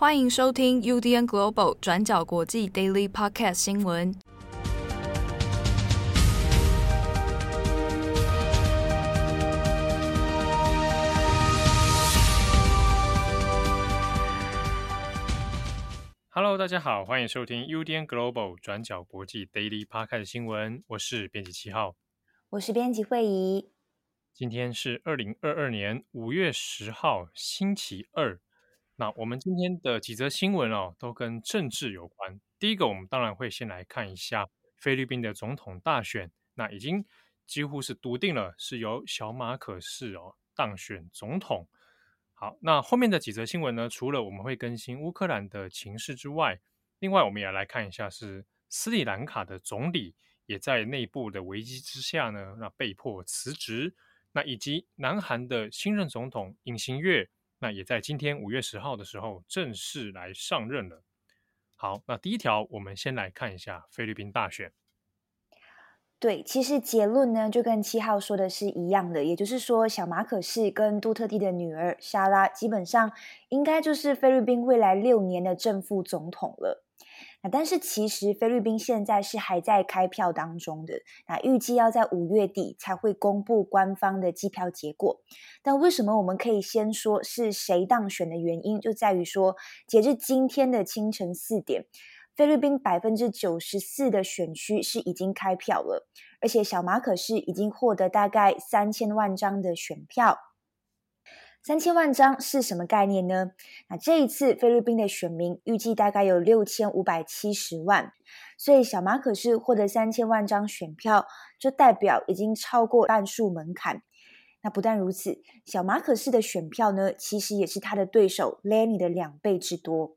欢迎收听 UDN Global 转角国际 Daily Podcast 新闻。Hello，大家好，欢迎收听 UDN Global 转角国际 Daily Podcast 新闻。我是编辑七号，我是编辑惠仪。今天是二零二二年五月十号，星期二。那我们今天的几则新闻哦，都跟政治有关。第一个，我们当然会先来看一下菲律宾的总统大选。那已经几乎是笃定了，是由小马可仕哦当选总统。好，那后面的几则新闻呢，除了我们会更新乌克兰的情势之外，另外我们也来看一下是斯里兰卡的总理也在内部的危机之下呢，那被迫辞职。那以及南韩的新任总统尹新月。那也在今天五月十号的时候正式来上任了。好，那第一条，我们先来看一下菲律宾大选。对，其实结论呢就跟七号说的是一样的，也就是说，小马可是跟杜特地的女儿莎拉基本上应该就是菲律宾未来六年的正副总统了。那但是其实菲律宾现在是还在开票当中的，那预计要在五月底才会公布官方的计票结果。但为什么我们可以先说是谁当选的原因，就在于说，截至今天的清晨四点，菲律宾百分之九十四的选区是已经开票了，而且小马可是已经获得大概三千万张的选票。三千万张是什么概念呢？那这一次菲律宾的选民预计大概有六千五百七十万，所以小马可是获得三千万张选票，就代表已经超过半数门槛。那不但如此，小马可是的选票呢，其实也是他的对手 Lenny 的两倍之多。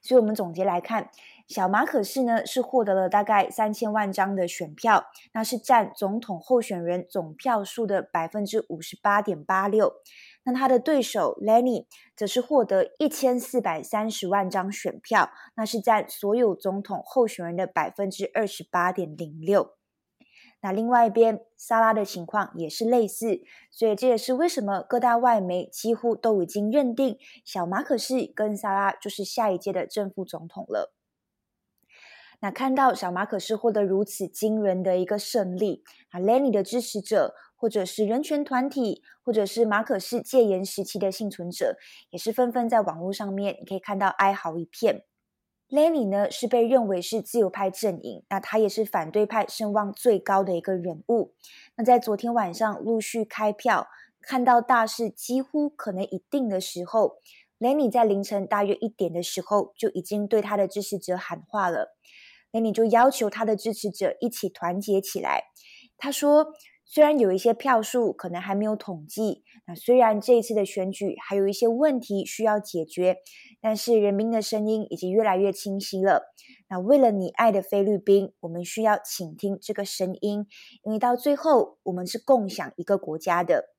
所以，我们总结来看，小马可是呢是获得了大概三千万张的选票，那是占总统候选人总票数的百分之五十八点八六。那他的对手 Lenny 则是获得一千四百三十万张选票，那是占所有总统候选人的百分之二十八点零六。那另外一边，萨拉的情况也是类似，所以这也是为什么各大外媒几乎都已经认定小马可是跟萨拉就是下一届的正副总统了。那看到小马可是获得如此惊人的一个胜利，啊，Lenny 的支持者。或者是人权团体，或者是马可仕戒严时期的幸存者，也是纷纷在网络上面，你可以看到哀嚎一片。Lenny 呢是被认为是自由派阵营，那他也是反对派声望最高的一个人物。那在昨天晚上陆续开票，看到大势几乎可能已定的时候，Lenny 在凌晨大约一点的时候就已经对他的支持者喊话了。Lenny 就要求他的支持者一起团结起来。他说。虽然有一些票数可能还没有统计，那虽然这一次的选举还有一些问题需要解决，但是人民的声音已经越来越清晰了。那为了你爱的菲律宾，我们需要倾听这个声音，因为到最后我们是共享一个国家的。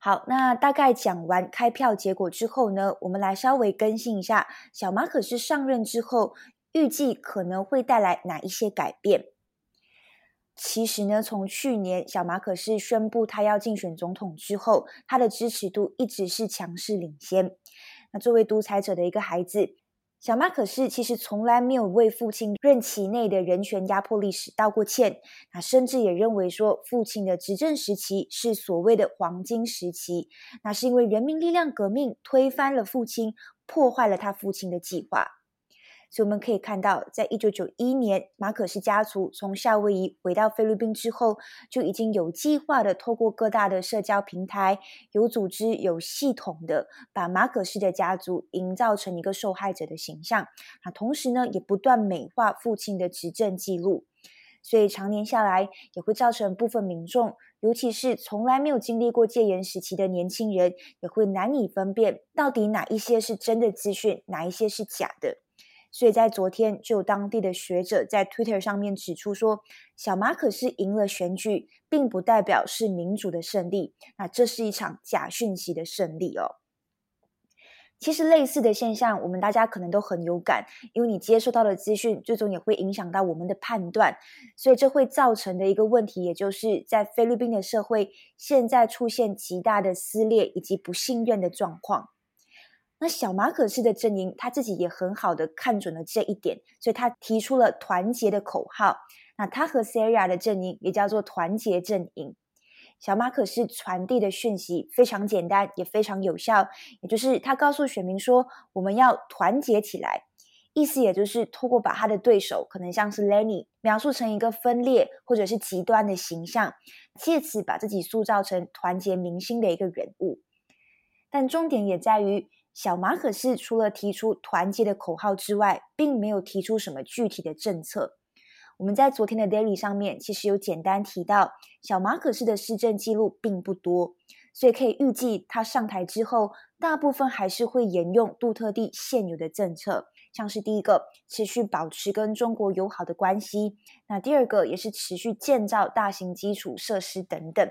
好，那大概讲完开票结果之后呢，我们来稍微更新一下小马可是上任之后，预计可能会带来哪一些改变。其实呢，从去年小马可是宣布他要竞选总统之后，他的支持度一直是强势领先。那作为独裁者的一个孩子，小马可是其实从来没有为父亲任期内的人权压迫历史道过歉。那甚至也认为说，父亲的执政时期是所谓的黄金时期，那是因为人民力量革命推翻了父亲，破坏了他父亲的计划。所以我们可以看到，在一九九一年，马可仕家族从夏威夷回到菲律宾之后，就已经有计划的透过各大的社交平台，有组织、有系统的把马可仕的家族营造成一个受害者的形象。啊，同时呢，也不断美化父亲的执政记录。所以常年下来，也会造成部分民众，尤其是从来没有经历过戒严时期的年轻人，也会难以分辨到底哪一些是真的资讯，哪一些是假的。所以在昨天，就当地的学者在 Twitter 上面指出说，小马可是赢了选举，并不代表是民主的胜利，那这是一场假讯息的胜利哦。其实类似的现象，我们大家可能都很有感，因为你接收到的资讯，最终也会影响到我们的判断，所以这会造成的一个问题，也就是在菲律宾的社会，现在出现极大的撕裂以及不信任的状况。那小马可仕的阵营他自己也很好的看准了这一点，所以他提出了团结的口号。那他和 Sarah 的阵营也叫做团结阵营。小马可仕传递的讯息非常简单，也非常有效，也就是他告诉选民说，我们要团结起来。意思也就是透过把他的对手，可能像是 Lenny，描述成一个分裂或者是极端的形象，借此把自己塑造成团结民心的一个人物。但重点也在于，小马可仕除了提出团结的口号之外，并没有提出什么具体的政策。我们在昨天的 Daily 上面其实有简单提到，小马可仕的施政记录并不多，所以可以预计他上台之后，大部分还是会沿用杜特地现有的政策。像是第一个，持续保持跟中国友好的关系；那第二个也是持续建造大型基础设施等等。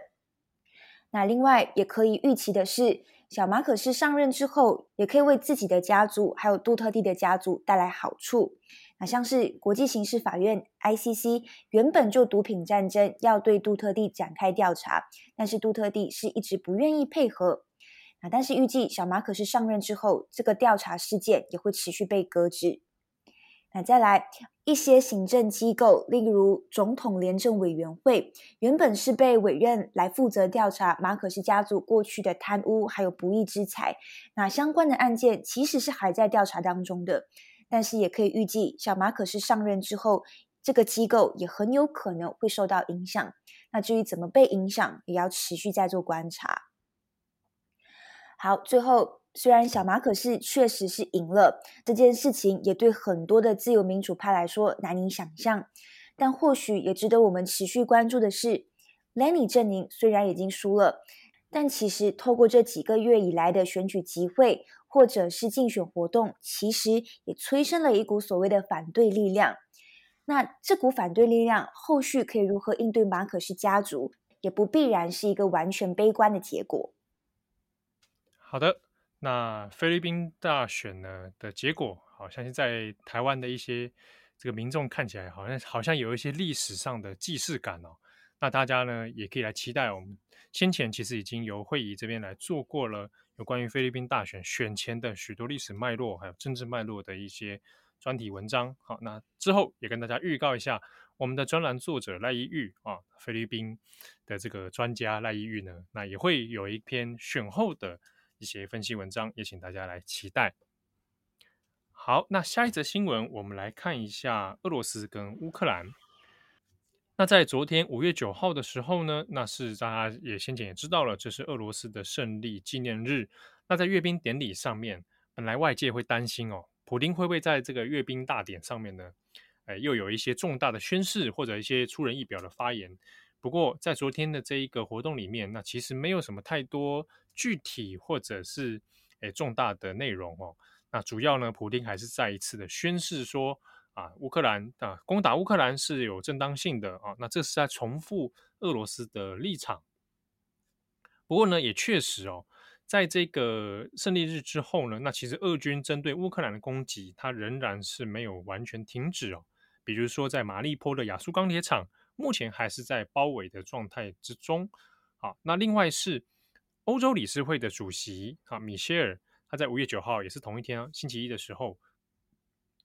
那另外也可以预期的是，小马可是上任之后，也可以为自己的家族还有杜特地的家族带来好处。那像是国际刑事法院 ICC 原本就毒品战争要对杜特地展开调查，但是杜特地是一直不愿意配合。啊，但是预计小马可是上任之后，这个调查事件也会持续被搁置。那再来一些行政机构，例如总统廉政委员会，原本是被委任来负责调查马可仕家族过去的贪污还有不义之财。那相关的案件其实是还在调查当中的，但是也可以预计，小马可是上任之后，这个机构也很有可能会受到影响。那至于怎么被影响，也要持续再做观察。好，最后虽然小马可是确实是赢了这件事情，也对很多的自由民主派来说难以想象，但或许也值得我们持续关注的是，Lenny 阵营虽然已经输了，但其实透过这几个月以来的选举集会或者是竞选活动，其实也催生了一股所谓的反对力量。那这股反对力量后续可以如何应对马可是家族，也不必然是一个完全悲观的结果。好的，那菲律宾大选呢的结果，好像是在台湾的一些这个民众看起来，好像好像有一些历史上的既视感哦。那大家呢也可以来期待，我们先前其实已经由会议这边来做过了有关于菲律宾大选选前的许多历史脉络，还有政治脉络的一些专题文章。好，那之后也跟大家预告一下，我们的专栏作者赖一玉啊，菲律宾的这个专家赖一玉呢，那也会有一篇选后的。一些分析文章，也请大家来期待。好，那下一则新闻，我们来看一下俄罗斯跟乌克兰。那在昨天五月九号的时候呢，那是大家也先前也知道了，这是俄罗斯的胜利纪念日。那在阅兵典礼上面，本来外界会担心哦，普丁会不会在这个阅兵大典上面呢，哎，又有一些重大的宣誓或者一些出人意表的发言。不过，在昨天的这一个活动里面，那其实没有什么太多具体或者是诶重大的内容哦。那主要呢，普丁还是再一次的宣示说啊，乌克兰啊攻打乌克兰是有正当性的啊。那这是在重复俄罗斯的立场。不过呢，也确实哦，在这个胜利日之后呢，那其实俄军针对乌克兰的攻击，它仍然是没有完全停止哦。比如说，在马利坡的亚速钢铁厂。目前还是在包围的状态之中。好，那另外是欧洲理事会的主席啊，米歇尔，他在五月九号也是同一天啊星期一的时候，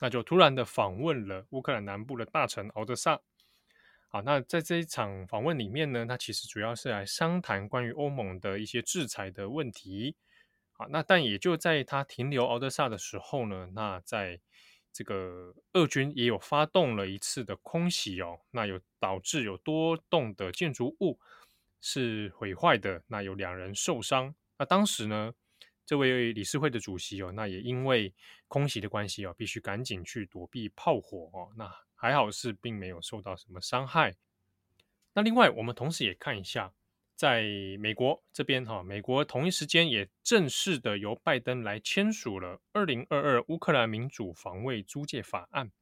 那就突然的访问了乌克兰南部的大城敖德萨。好，那在这一场访问里面呢，他其实主要是来商谈关于欧盟的一些制裁的问题。好，那但也就在他停留敖德萨的时候呢，那在这个俄军也有发动了一次的空袭哦，那有导致有多栋的建筑物是毁坏的，那有两人受伤。那当时呢，这位理事会的主席哦，那也因为空袭的关系哦，必须赶紧去躲避炮火哦。那还好是并没有受到什么伤害。那另外，我们同时也看一下。在美国这边，哈，美国同一时间也正式的由拜登来签署了二零二二乌克兰民主防卫租借法案。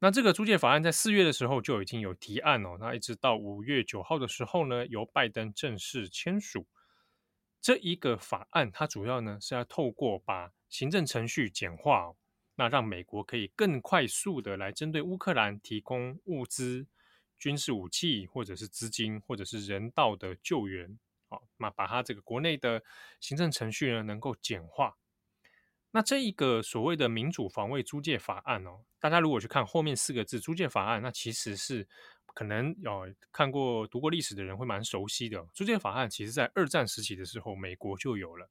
那这个租借法案在四月的时候就已经有提案哦，那一直到五月九号的时候呢，由拜登正式签署这一个法案。它主要呢是要透过把行政程序简化，那让美国可以更快速的来针对乌克兰提供物资。军事武器，或者是资金，或者是人道的救援，好，那把它这个国内的行政程序呢，能够简化。那这一个所谓的民主防卫租借法案哦，大家如果去看后面四个字“租借法案”，那其实是可能有、看过读过历史的人会蛮熟悉的。租借法案其实在二战时期的时候，美国就有了。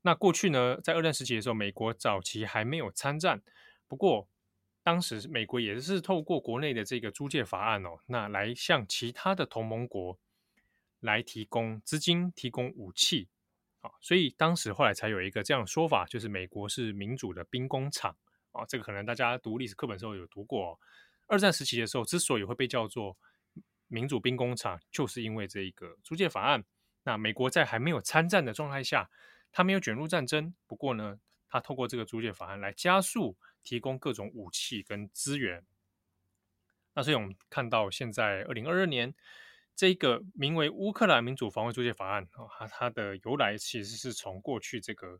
那过去呢，在二战时期的时候，美国早期还没有参战，不过当时美国也是透过国内的这个租借法案哦，那来向其他的同盟国来提供资金、提供武器。啊，所以当时后来才有一个这样的说法，就是美国是民主的兵工厂啊。这个可能大家读历史课本的时候有读过。二战时期的时候，之所以会被叫做民主兵工厂，就是因为这一个租借法案。那美国在还没有参战的状态下，他没有卷入战争。不过呢，他透过这个租借法案来加速提供各种武器跟资源。那所以我们看到现在二零二二年。这个名为《乌克兰民主防卫租借法案》啊，它它的由来其实是从过去这个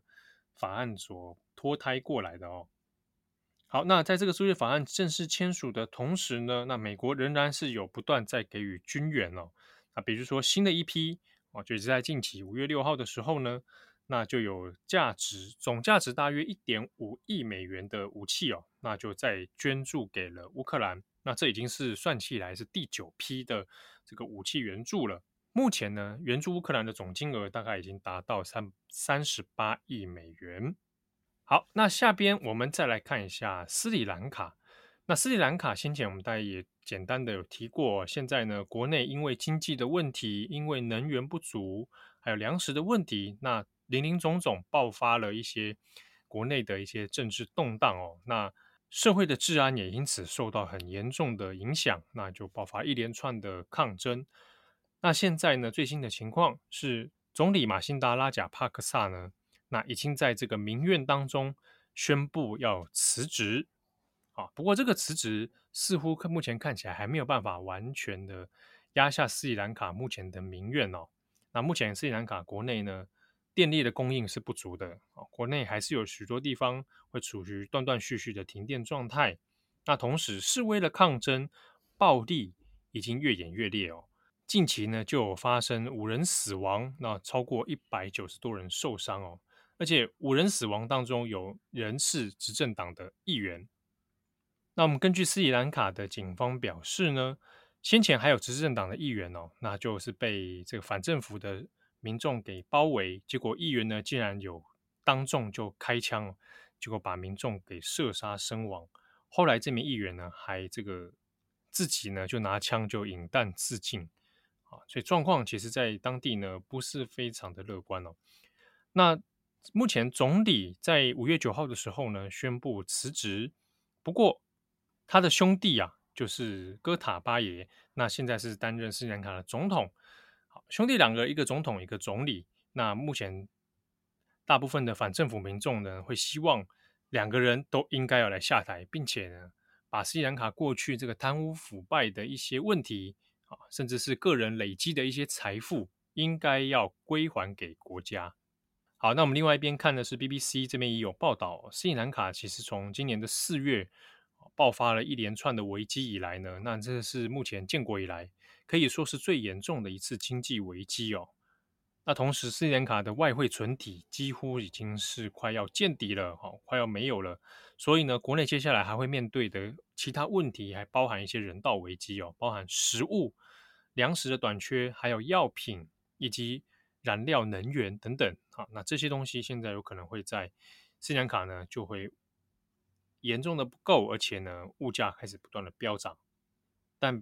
法案所脱胎过来的哦。好，那在这个租借法案正式签署的同时呢，那美国仍然是有不断在给予军援哦。那比如说新的一批哦，就是在近期五月六号的时候呢，那就有价值总价值大约一点五亿美元的武器哦，那就再捐助给了乌克兰。那这已经是算起来是第九批的这个武器援助了。目前呢，援助乌克兰的总金额大概已经达到三三十八亿美元。好，那下边我们再来看一下斯里兰卡。那斯里兰卡先前我们大家也简单的有提过，现在呢，国内因为经济的问题，因为能源不足，还有粮食的问题，那林林总总爆发了一些国内的一些政治动荡哦。那社会的治安也因此受到很严重的影响，那就爆发一连串的抗争。那现在呢，最新的情况是，总理马辛达拉贾帕克萨呢，那已经在这个民怨当中宣布要辞职。啊，不过这个辞职似乎目前看起来还没有办法完全的压下斯里兰卡目前的民怨哦。那目前斯里兰卡国内呢，电力的供应是不足的啊，国内还是有许多地方会处于断断续续的停电状态。那同时，示威的抗争暴力已经越演越烈哦。近期呢，就有发生五人死亡，那超过一百九十多人受伤哦。而且五人死亡当中，有人是执政党的议员。那我们根据斯里兰卡的警方表示呢，先前还有执政党的议员哦，那就是被这个反政府的。民众给包围，结果议员呢竟然有当众就开枪，结果把民众给射杀身亡。后来这名议员呢还这个自己呢就拿枪就引弹自尽，啊，所以状况其实在当地呢不是非常的乐观哦。那目前总理在五月九号的时候呢宣布辞职，不过他的兄弟啊就是哥塔巴耶，那现在是担任斯里兰卡的总统。好兄弟两个，一个总统，一个总理。那目前大部分的反政府民众呢，会希望两个人都应该要来下台，并且呢，把斯里兰卡过去这个贪污腐败的一些问题啊，甚至是个人累积的一些财富，应该要归还给国家。好，那我们另外一边看的是 BBC 这边也有报道，斯里兰卡其实从今年的四月爆发了一连串的危机以来呢，那这是目前建国以来。可以说是最严重的一次经济危机哦。那同时，斯里兰卡的外汇存底几乎已经是快要见底了，哈，快要没有了。所以呢，国内接下来还会面对的其他问题，还包含一些人道危机哦，包含食物、粮食的短缺，还有药品以及燃料能源等等。好，那这些东西现在有可能会在斯里兰卡呢就会严重的不够，而且呢，物价开始不断的飙涨，但。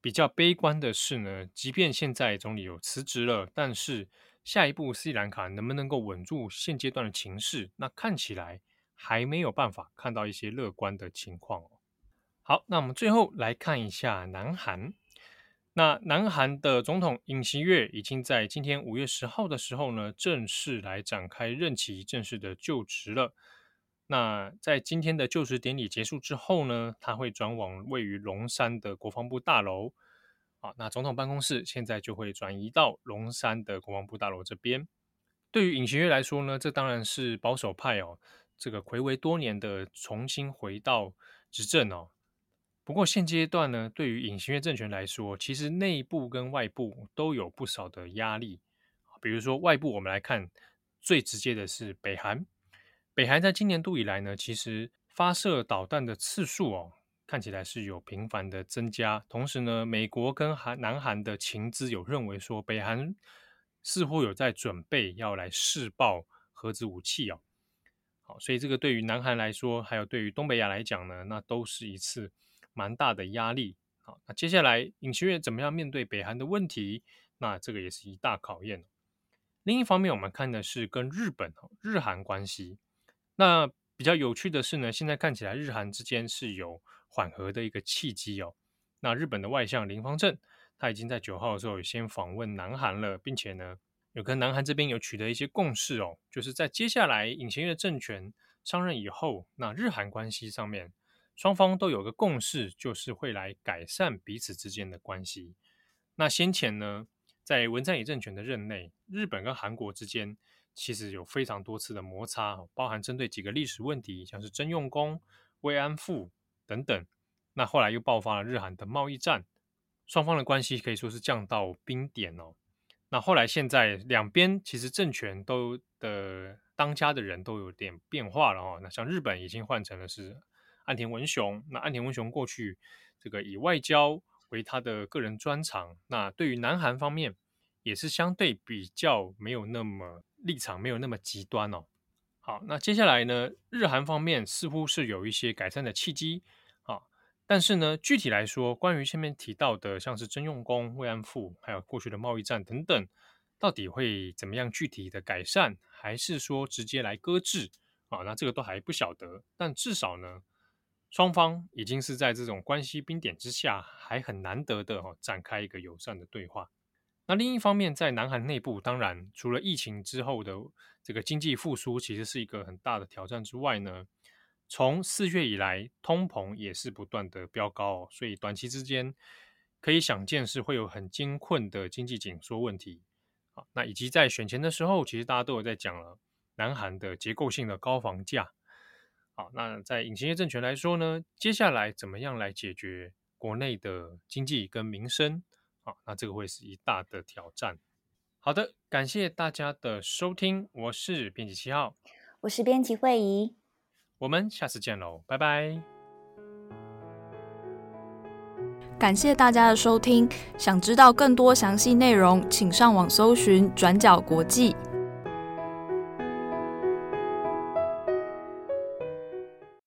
比较悲观的是呢，即便现在总理有辞职了，但是下一步斯里兰卡能不能够稳住现阶段的情势，那看起来还没有办法看到一些乐观的情况哦。好，那我们最后来看一下南韩。那南韩的总统尹锡悦已经在今天五月十号的时候呢，正式来展开任期，正式的就职了。那在今天的就职典礼结束之后呢，他会转往位于龙山的国防部大楼。啊，那总统办公室现在就会转移到龙山的国防部大楼这边。对于尹锡悦来说呢，这当然是保守派哦，这个睽违多年的重新回到执政哦。不过现阶段呢，对于尹锡悦政权来说，其实内部跟外部都有不少的压力。比如说外部，我们来看最直接的是北韩。北韩在今年度以来呢，其实发射导弹的次数哦，看起来是有频繁的增加。同时呢，美国跟韩南韩的情资有认为说，北韩似乎有在准备要来试爆核子武器哦。好，所以这个对于南韩来说，还有对于东北亚来讲呢，那都是一次蛮大的压力。好，那接下来尹锡悦怎么样面对北韩的问题？那这个也是一大考验。另一方面，我们看的是跟日本、日韩关系。那比较有趣的是呢，现在看起来日韩之间是有缓和的一个契机哦。那日本的外相林芳正，他已经在九号的时候先访问南韩了，并且呢，有跟南韩这边有取得一些共识哦，就是在接下来尹锡悦政权上任以后，那日韩关系上面双方都有个共识，就是会来改善彼此之间的关系。那先前呢，在文在寅政权的任内，日本跟韩国之间其实有非常多次的摩擦，包含针对几个历史问题，像是征用工、慰安妇等等。那后来又爆发了日韩的贸易战，双方的关系可以说是降到冰点哦。那后来，现在两边其实政权都的当家的人都有点变化了哦。那像日本已经换成了是岸田文雄，那岸田文雄过去这个以外交为他的个人专长。那对于南韩方面，也是相对比较没有那么立场，没有那么极端哦。好，那接下来呢，日韩方面似乎是有一些改善的契机啊。但是呢，具体来说，关于前面提到的，像是征用工、慰安妇，还有过去的贸易战等等，到底会怎么样具体的改善，还是说直接来搁置啊？那这个都还不晓得。但至少呢，双方已经是在这种关系冰点之下，还很难得的哦展开一个友善的对话。那另一方面，在南韩内部，当然除了疫情之后的这个经济复苏，其实是一个很大的挑战之外呢。从四月以来，通膨也是不断的飙高，所以短期之间可以想见是会有很艰困的经济紧缩问题。啊，那以及在选前的时候，其实大家都有在讲了南韩的结构性的高房价。好，那在尹锡悦政权来说呢，接下来怎么样来解决国内的经济跟民生？好，那这个会是一大的挑战。好的，感谢大家的收听，我是编辑七号，我是编辑惠仪。我们下次见喽，拜拜！感谢大家的收听，想知道更多详细内容，请上网搜寻转角国际。